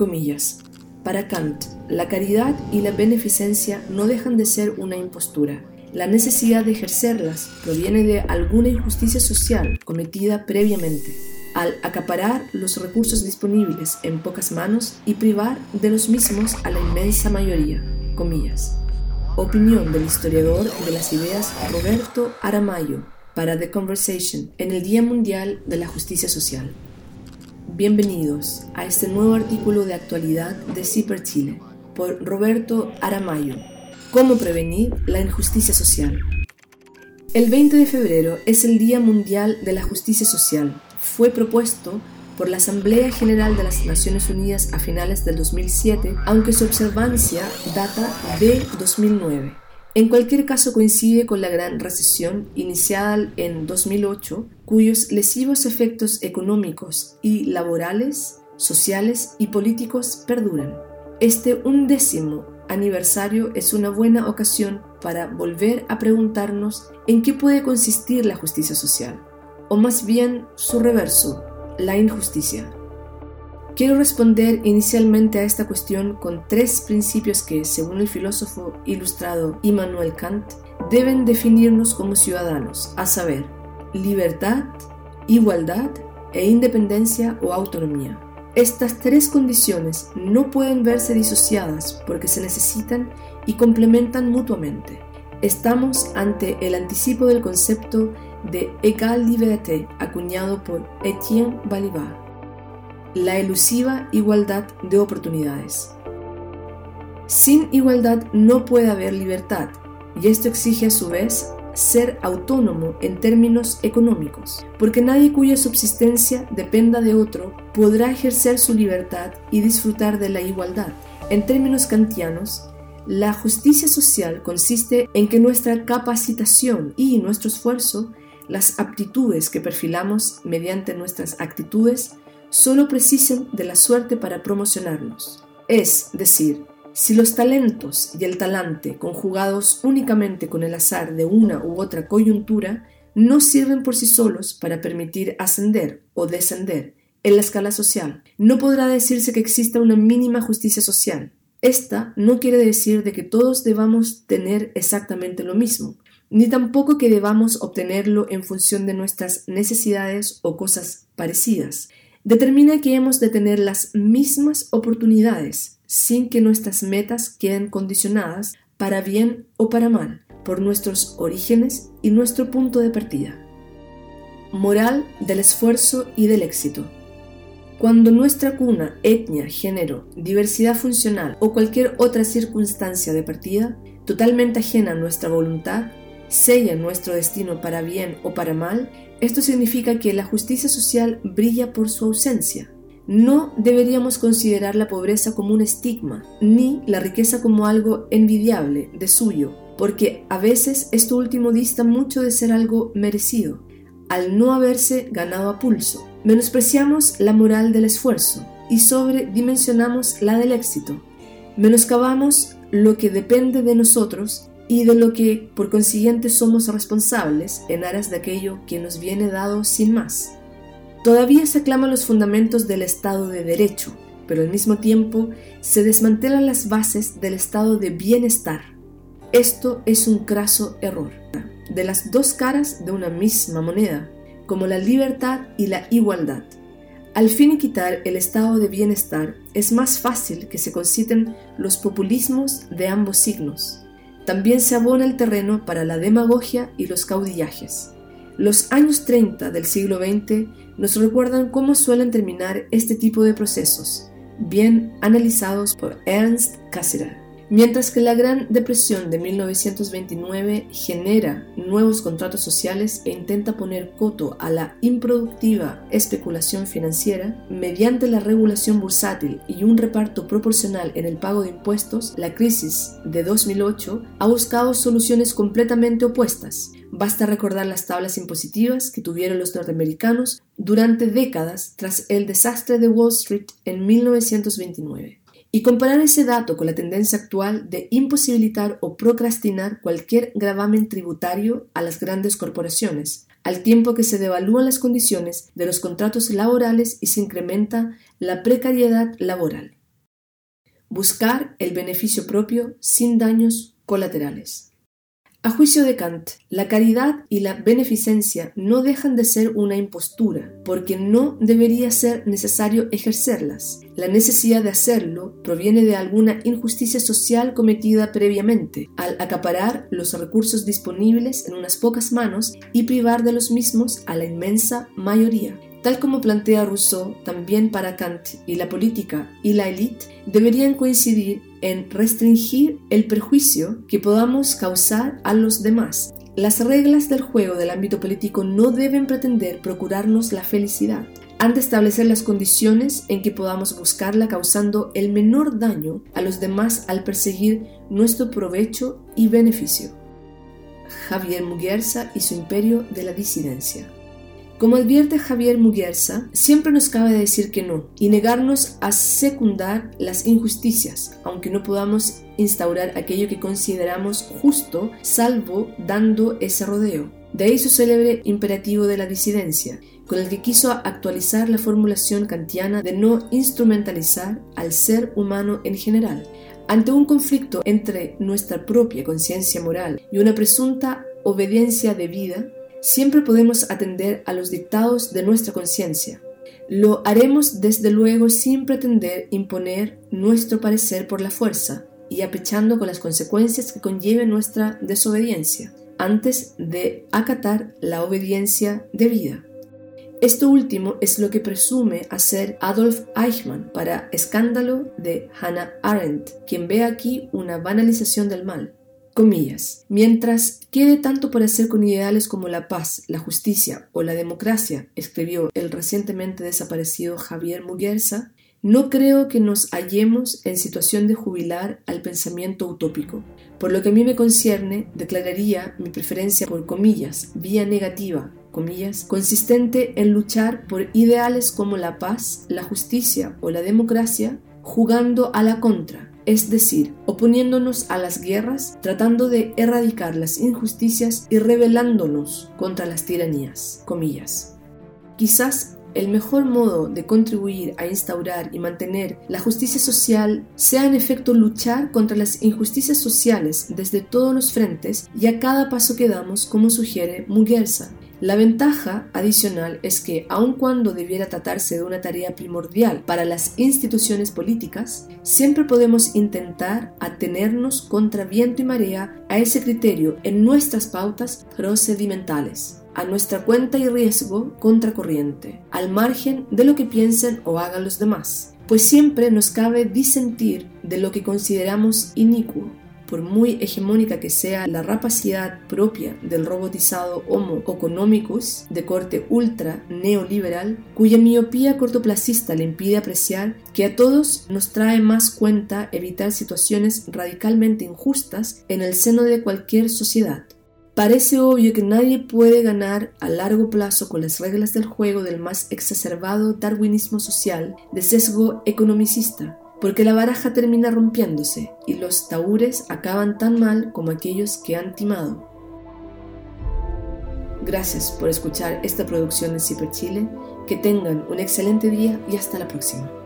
Comillas. Para Kant, la caridad y la beneficencia no dejan de ser una impostura. La necesidad de ejercerlas proviene de alguna injusticia social cometida previamente, al acaparar los recursos disponibles en pocas manos y privar de los mismos a la inmensa mayoría. Comillas. Opinión del historiador de las ideas Roberto Aramayo para The Conversation en el Día Mundial de la Justicia Social. Bienvenidos a este nuevo artículo de actualidad de CIPER Chile por Roberto Aramayo. ¿Cómo prevenir la injusticia social? El 20 de febrero es el Día Mundial de la Justicia Social. Fue propuesto por la Asamblea General de las Naciones Unidas a finales del 2007, aunque su observancia data de 2009. En cualquier caso coincide con la gran recesión iniciada en 2008, cuyos lesivos efectos económicos y laborales, sociales y políticos perduran. Este undécimo aniversario es una buena ocasión para volver a preguntarnos en qué puede consistir la justicia social, o más bien su reverso, la injusticia. Quiero responder inicialmente a esta cuestión con tres principios que, según el filósofo ilustrado Immanuel Kant, deben definirnos como ciudadanos, a saber, libertad, igualdad e independencia o autonomía. Estas tres condiciones no pueden verse disociadas porque se necesitan y complementan mutuamente. Estamos ante el anticipo del concepto de égal liberté acuñado por Etienne Balibar la elusiva igualdad de oportunidades. Sin igualdad no puede haber libertad, y esto exige a su vez ser autónomo en términos económicos, porque nadie cuya subsistencia dependa de otro podrá ejercer su libertad y disfrutar de la igualdad. En términos kantianos, la justicia social consiste en que nuestra capacitación y nuestro esfuerzo, las aptitudes que perfilamos mediante nuestras actitudes, solo precisen de la suerte para promocionarnos. Es decir, si los talentos y el talante, conjugados únicamente con el azar de una u otra coyuntura, no sirven por sí solos para permitir ascender o descender en la escala social, no podrá decirse que exista una mínima justicia social. Esta no quiere decir de que todos debamos tener exactamente lo mismo, ni tampoco que debamos obtenerlo en función de nuestras necesidades o cosas parecidas, determina que hemos de tener las mismas oportunidades sin que nuestras metas queden condicionadas para bien o para mal por nuestros orígenes y nuestro punto de partida. Moral del esfuerzo y del éxito. Cuando nuestra cuna, etnia, género, diversidad funcional o cualquier otra circunstancia de partida, totalmente ajena a nuestra voluntad, sella nuestro destino para bien o para mal, esto significa que la justicia social brilla por su ausencia. No deberíamos considerar la pobreza como un estigma, ni la riqueza como algo envidiable de suyo, porque a veces esto último dista mucho de ser algo merecido, al no haberse ganado a pulso. Menospreciamos la moral del esfuerzo y sobredimensionamos la del éxito. Menoscabamos lo que depende de nosotros y de lo que por consiguiente somos responsables en aras de aquello que nos viene dado sin más. Todavía se aclaman los fundamentos del Estado de Derecho, pero al mismo tiempo se desmantelan las bases del estado de bienestar. Esto es un craso error, de las dos caras de una misma moneda, como la libertad y la igualdad. Al finiquitar el estado de bienestar, es más fácil que se conciten los populismos de ambos signos también se abona el terreno para la demagogia y los caudillajes. Los años 30 del siglo XX nos recuerdan cómo suelen terminar este tipo de procesos, bien analizados por Ernst Cassirer. Mientras que la Gran Depresión de 1929 genera nuevos contratos sociales e intenta poner coto a la improductiva especulación financiera, mediante la regulación bursátil y un reparto proporcional en el pago de impuestos, la crisis de 2008 ha buscado soluciones completamente opuestas. Basta recordar las tablas impositivas que tuvieron los norteamericanos durante décadas tras el desastre de Wall Street en 1929 y comparar ese dato con la tendencia actual de imposibilitar o procrastinar cualquier gravamen tributario a las grandes corporaciones, al tiempo que se devalúan las condiciones de los contratos laborales y se incrementa la precariedad laboral. buscar el beneficio propio sin daños colaterales. A juicio de Kant, la caridad y la beneficencia no dejan de ser una impostura, porque no debería ser necesario ejercerlas. La necesidad de hacerlo proviene de alguna injusticia social cometida previamente, al acaparar los recursos disponibles en unas pocas manos y privar de los mismos a la inmensa mayoría. Tal como plantea Rousseau, también para Kant y la política y la élite deberían coincidir en restringir el perjuicio que podamos causar a los demás. Las reglas del juego del ámbito político no deben pretender procurarnos la felicidad, han de establecer las condiciones en que podamos buscarla causando el menor daño a los demás al perseguir nuestro provecho y beneficio. Javier Muguerza y su imperio de la disidencia. Como advierte Javier Muguerza, siempre nos cabe decir que no y negarnos a secundar las injusticias, aunque no podamos instaurar aquello que consideramos justo, salvo dando ese rodeo. De ahí su célebre imperativo de la disidencia, con el que quiso actualizar la formulación kantiana de no instrumentalizar al ser humano en general. Ante un conflicto entre nuestra propia conciencia moral y una presunta obediencia debida, siempre podemos atender a los dictados de nuestra conciencia. Lo haremos desde luego sin pretender imponer nuestro parecer por la fuerza y apechando con las consecuencias que conlleve nuestra desobediencia, antes de acatar la obediencia debida. Esto último es lo que presume hacer Adolf Eichmann para escándalo de Hannah Arendt, quien ve aquí una banalización del mal. Mientras quede tanto por hacer con ideales como la paz, la justicia o la democracia, escribió el recientemente desaparecido Javier Muguerza, no creo que nos hallemos en situación de jubilar al pensamiento utópico. Por lo que a mí me concierne, declararía mi preferencia por vía negativa, comillas, consistente en luchar por ideales como la paz, la justicia o la democracia, jugando a la contra, es decir, oponiéndonos a las guerras, tratando de erradicar las injusticias y rebelándonos contra las tiranías. Quizás el mejor modo de contribuir a instaurar y mantener la justicia social sea en efecto luchar contra las injusticias sociales desde todos los frentes y a cada paso que damos, como sugiere Muguerza, la ventaja adicional es que, aun cuando debiera tratarse de una tarea primordial para las instituciones políticas, siempre podemos intentar atenernos contra viento y marea a ese criterio en nuestras pautas procedimentales a nuestra cuenta y riesgo contracorriente, al margen de lo que piensen o hagan los demás, pues siempre nos cabe disentir de lo que consideramos inicuo por muy hegemónica que sea la rapacidad propia del robotizado Homo economicus de corte ultra neoliberal, cuya miopía cortoplacista le impide apreciar que a todos nos trae más cuenta evitar situaciones radicalmente injustas en el seno de cualquier sociedad. Parece obvio que nadie puede ganar a largo plazo con las reglas del juego del más exacerbado darwinismo social de sesgo economicista, porque la baraja termina rompiéndose y los taúres acaban tan mal como aquellos que han timado. Gracias por escuchar esta producción de Ciper Chile, que tengan un excelente día y hasta la próxima.